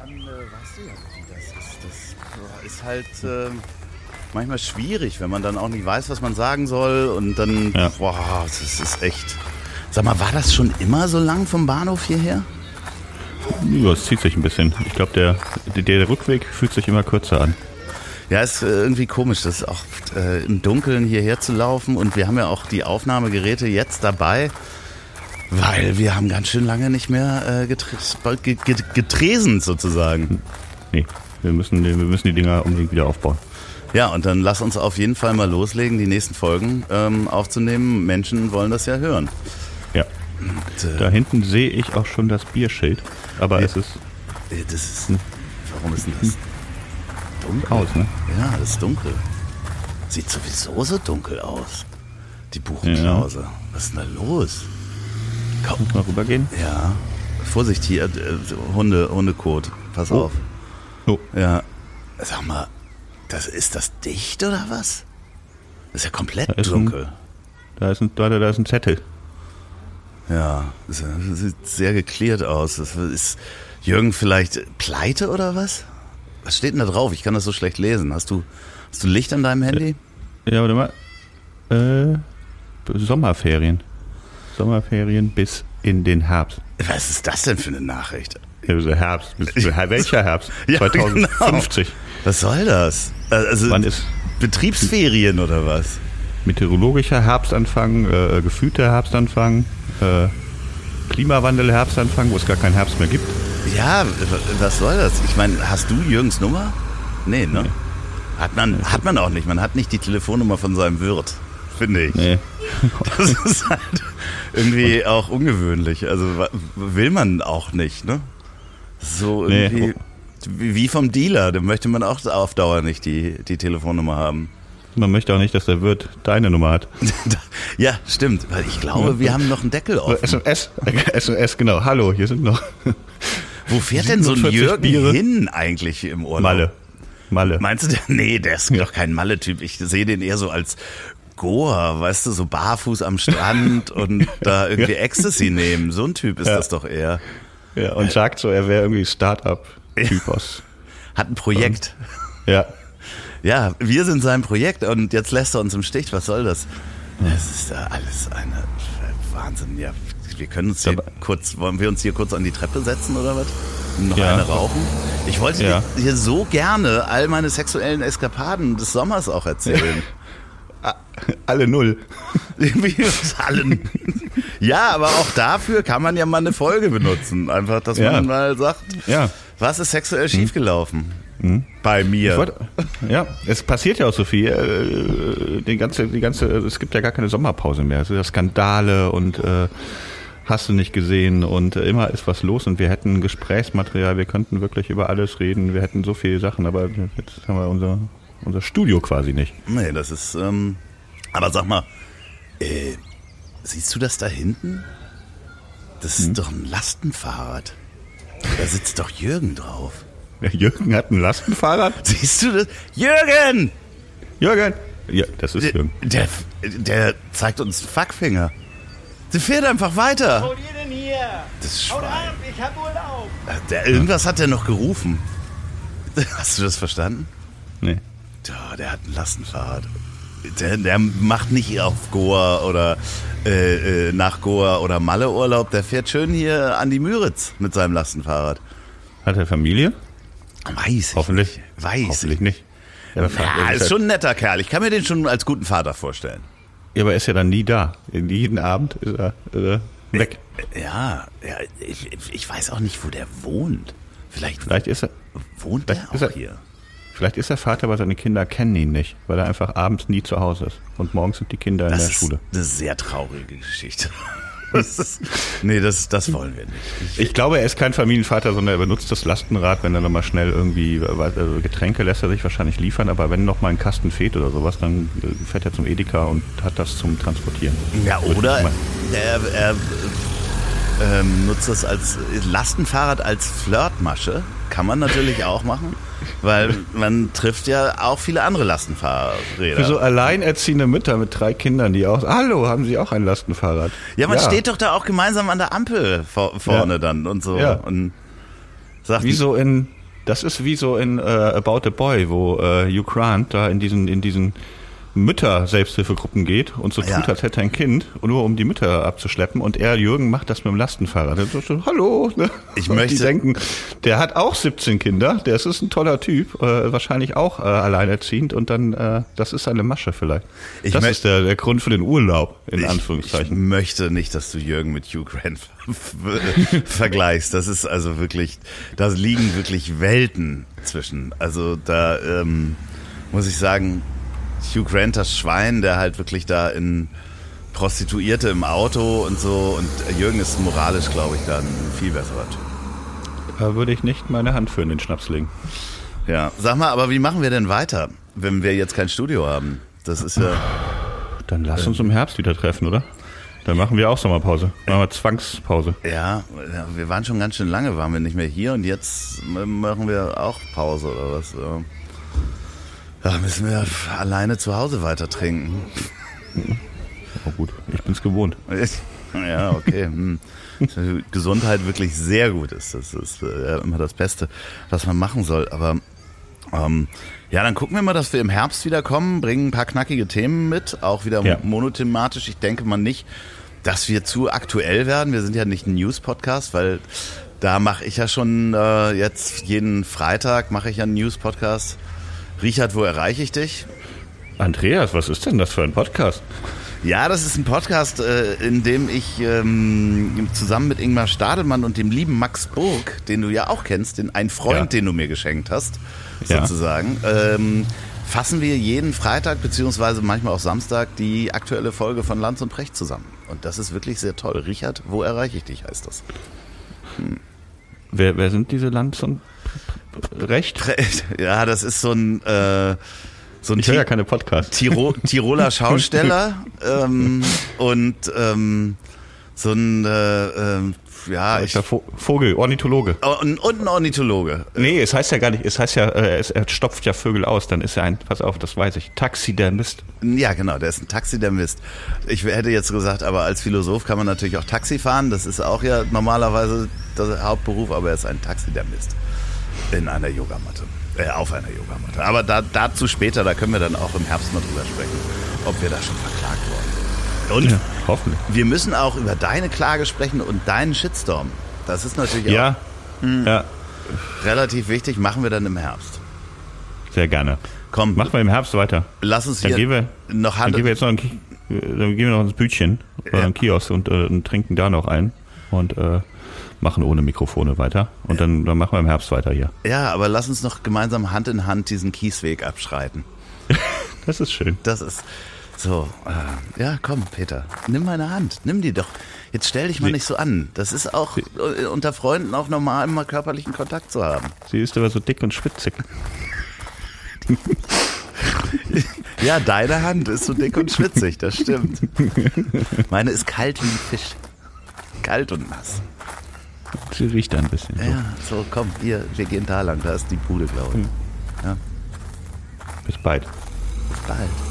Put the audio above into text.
dann äh, weißt du ja, wie das ist. Das ist halt äh, manchmal schwierig, wenn man dann auch nicht weiß, was man sagen soll und dann, Ja. boah, das ist echt. Sag mal, war das schon immer so lang vom Bahnhof hierher? Ja, es zieht sich ein bisschen. Ich glaube, der, der, der Rückweg fühlt sich immer kürzer an. Ja, ist äh, irgendwie komisch, das auch äh, im Dunkeln hierher zu laufen und wir haben ja auch die Aufnahmegeräte jetzt dabei, weil wir haben ganz schön lange nicht mehr äh, getre ge ge getresen sozusagen. Nee, wir müssen, wir müssen die Dinger unbedingt wieder aufbauen. Ja, und dann lass uns auf jeden Fall mal loslegen, die nächsten Folgen ähm, aufzunehmen. Menschen wollen das ja hören. Ja. Und, äh, Da hinten sehe ich auch schon das Bierschild. Aber Ja. es ist äh, das ist, warum ist denn das dunkel? aus, ne? Ja, das ist dunkel. Sieht sowieso so dunkel aus. Die Buchenklause. Was ist denn da los? Komm, Mal rübergehen. Ja, Vorsicht hier, äh, Hunde, Hundekot. Pass Oh. auf. Oh, Ja, sag mal, das, ist das dicht oder was? Das ist ja komplett Da ist ein- dunkel. da ist ein, da, da ist ein Zettel. Ja, das sieht sehr geklärt aus. Das ist Jürgen vielleicht pleite oder was? Was steht denn da drauf? Ich kann das so schlecht lesen. Hast du, hast du Licht an deinem Handy? Ja, warte mal. Äh, Sommerferien. Sommerferien bis in den Herbst. Was ist das denn für eine Nachricht? Also Herbst. Welcher Herbst? Ja, 2050. Was soll das? Also Wann ist Betriebsferien oder was? meteorologischer Herbstanfang, äh, gefühlter Herbstanfang, äh, Klimawandel Herbstanfang, wo es gar keinen Herbst mehr gibt? Ja, was soll das? Ich meine, hast du Jürgens Nummer? Nee, ne? Nee. Hat man, hat man auch nicht. Man hat nicht die Telefonnummer von seinem Wirt, finde ich. Nee. Das ist halt irgendwie auch ungewöhnlich. Also will man auch nicht, ne? So Nee, irgendwie wie wie vom Dealer, da möchte man auch auf Dauer nicht die, die Telefonnummer haben. Man möchte auch nicht, dass der Wirt deine Nummer hat. ja, stimmt, weil ich glaube, wir haben noch einen Deckel offen. SMS, SMS, genau. Hallo, hier sind noch Wo fährt denn so ein 47 Jürgen Biere. hin eigentlich im Urlaub? Malle. Malle. Meinst du, der? Nee, der ist doch kein Malle-Typ. Ich sehe den eher so als Goa, weißt du, so barfuß am Strand und da irgendwie Ecstasy nehmen. So ein Typ ist Ja. das doch eher. Ja, und sagt so, er wäre irgendwie Start-up-Typ aus. Hat ein Projekt. Ja. Ja, wir sind sein Projekt und jetzt lässt er uns im Stich. Was soll das? Das ist ja alles eine Wahnsinn. Ja, wir können uns hier Aber- kurz, wollen wir uns hier kurz an die Treppe setzen oder was? Und noch Ja. eine rauchen? Ich wollte Ja. dir hier so gerne all meine sexuellen Eskapaden des Sommers auch erzählen. Alle null. Irgendwie was allen. Ja, aber auch dafür kann man ja mal eine Folge benutzen. Einfach, dass Ja. man mal sagt, Ja. was ist sexuell schiefgelaufen? Bei mir. Ich wollte, ja, es passiert ja auch so viel. Äh, die ganze, die ganze, es gibt ja gar keine Sommerpause mehr. Es sind ja Skandale und äh, hast du nicht gesehen und äh, immer ist was los und wir hätten Gesprächsmaterial, wir könnten wirklich über alles reden, wir hätten so viele Sachen, aber jetzt haben wir unser, unser Studio quasi nicht. Nee, das ist. Ähm, aber sag mal, äh, siehst du das da hinten? Das ist doch ein Lastenfahrrad. Da sitzt doch Jürgen drauf. Der Jürgen hat ein Lastenfahrrad. Siehst du das? Jürgen! Jürgen! Ja, das ist Der, Jürgen. der, der zeigt uns Fuckfinger. Der fährt einfach weiter. Wo ihr denn hier? Das Haut Schwein. ab, ich hab Urlaub. Der, irgendwas hat der noch gerufen. Hast du das verstanden? Nee. Ja, der hat ein Lastenfahrrad. Der, der macht nicht auf Goa oder äh, äh, nach Goa oder Malle Urlaub. Der fährt schön hier an die Müritz mit seinem Lastenfahrrad. Hat er Familie? Weiß ich Hoffentlich. nicht. Weiß Hoffentlich ich. nicht. Ja, Ja, ist schon ein netter Kerl. Ich kann mir den schon als guten Vater vorstellen. ja, aber er ist ja dann nie da. Jeden Abend ist er äh, weg. Ja, ja ich, ich weiß auch nicht, wo der wohnt. Vielleicht, Vielleicht ist er, wohnt der vielleicht auch er- hier. Vielleicht ist er Vater, aber seine Kinder kennen ihn nicht, weil er einfach abends nie zu Hause ist. Und morgens sind die Kinder in Das der ist Schule. eine sehr traurige Geschichte. Das ist, nee, das, das wollen wir nicht. Ich glaube, er ist kein Familienvater, sondern er benutzt das Lastenrad, wenn er nochmal schnell irgendwie, also Getränke lässt er sich wahrscheinlich liefern, aber wenn noch mal ein Kasten fehlt oder sowas, dann äh, fährt er zum Edeka und hat das zum Transportieren. Ja, oder er, er ähm, nutzt das als Lastenfahrrad als Flirtmasche. Kann man natürlich auch machen, weil man trifft ja auch viele andere Lastenfahrräder. Für so alleinerziehende Mütter mit drei Kindern, die auch, hallo, haben sie auch ein Lastenfahrrad? ja, man steht doch da auch gemeinsam an der Ampel vor, vorne Ja. dann und so. Ja. Und Sag Wie so in, das ist wie so in äh, About a Boy, wo äh, Hugh Grant da in diesen, in diesen Mütter-Selbsthilfegruppen geht und so Ja. tut, als hätte ein Kind, nur um die Mütter abzuschleppen. Und er, Jürgen, macht das mit dem Lastenfahrrad. So, Hallo. Ne? Ich und möchte- Die denken, der hat auch 17 Kinder, der ist, ist ein toller Typ, äh, wahrscheinlich auch äh, alleinerziehend und dann, äh, das ist seine Masche vielleicht. Ich das ist der, der Grund für den Urlaub, in Ich, ich Anführungszeichen. möchte nicht, dass du Jürgen mit Hugh Grant vergleichst. Das ist also wirklich, da liegen wirklich Welten zwischen. Also da ähm, muss ich sagen, Hugh Grant, das Schwein, der halt wirklich da in Prostituierte im Auto und so. Und Jürgen ist moralisch, glaube ich, da ein viel besserer Typ. Da würde ich nicht meine Hand für in den Schnaps legen. Ja, sag mal, aber wie machen wir denn weiter, wenn wir jetzt kein Studio haben? Das ist ja. Dann lass uns im Herbst wieder treffen, oder? Dann machen wir auch Sommerpause. Machen wir Zwangspause. Ja, ja, wir waren schon ganz schön lange, waren wir nicht mehr hier und jetzt machen wir auch Pause oder was? Ja. Müssen wir alleine zu Hause weiter trinken. Oh gut, ich bin's gewohnt. Ja, okay. Hm. Gesundheit wirklich sehr gut ist. Das ist äh, immer das Beste, was man machen soll. Aber ähm, ja, dann gucken wir mal, dass wir im Herbst wieder kommen, bringen ein paar knackige Themen mit, auch wieder Ja. monothematisch. Ich denke mal nicht, dass wir zu aktuell werden. Wir sind ja nicht ein News-Podcast, weil da mache ich ja schon äh, jetzt jeden Freitag mache ich ja einen News-Podcast. Richard, wo erreiche ich dich? Andreas, was ist denn das für ein Podcast? Ja, das ist ein Podcast, äh, in dem ich ähm, zusammen mit Ingmar Stadelmann und dem lieben Max Burg, den du ja auch kennst, den ein Freund, Ja. den du mir geschenkt hast, Ja. sozusagen, ähm, fassen wir jeden Freitag beziehungsweise manchmal auch Samstag die aktuelle Folge von Lanz und Precht zusammen. Und das ist wirklich sehr toll. Richard, wo erreiche ich dich, heißt das. Wer, wer sind diese Lanz und Recht? Ja, das ist so ein, äh, so ein Ich höre ja keine Podcasts. Tiro Tiroler Schausteller ähm, und ähm, so ein, äh, ähm, ja, ich, Ich Vo Vogel, Ornithologe. Oh, und, und ein Ornithologe. Nee, es heißt ja gar nicht, es heißt ja, äh, es, er stopft ja Vögel aus, dann ist er ein, pass auf, das weiß ich, Taxidermist. Ja, genau, der ist ein Taxidermist. Ich hätte jetzt gesagt, aber als Philosoph kann man natürlich auch Taxi fahren. Das ist auch ja normalerweise der Hauptberuf, aber er ist ein Taxidermist. In einer Yogamatte. Äh, auf einer Yogamatte. Aber da, dazu später, da können wir dann auch im Herbst mal drüber sprechen, ob wir da schon verklagt worden sind. Und Ja, hoffentlich. wir müssen auch über deine Klage sprechen und deinen Shitstorm. Das ist natürlich Ja, ja, auch relativ wichtig. Machen wir dann im Herbst. sehr gerne. Komm, Machen wir im Herbst weiter. lass uns Dann hier wir, noch dann Hand. gehen wir jetzt noch, ein, äh, dann gehen wir noch ins Bütchen oder Ja. einen Kiosk und, äh, und trinken da noch ein und äh, machen ohne Mikrofone weiter. Und dann, dann machen wir im Herbst weiter hier. Ja, aber lass uns noch gemeinsam Hand in Hand diesen Kiesweg abschreiten. Das ist schön. Das ist so. Äh, ja, komm, Peter, nimm meine Hand, nimm die doch. Jetzt stell dich mal Sie- nicht so an. Das ist auch äh, unter Freunden auch normal, mal körperlichen Kontakt zu haben. Sie ist aber so dick und schwitzig. Ja, deine Hand ist so dick und schwitzig, das stimmt. Meine ist kalt wie ein Fisch. Kalt und nass. Sie riecht ein bisschen. So. Ja, so, komm, hier, wir gehen da lang, da ist die Bude, glaube ich. Ja, Bis bald. bald.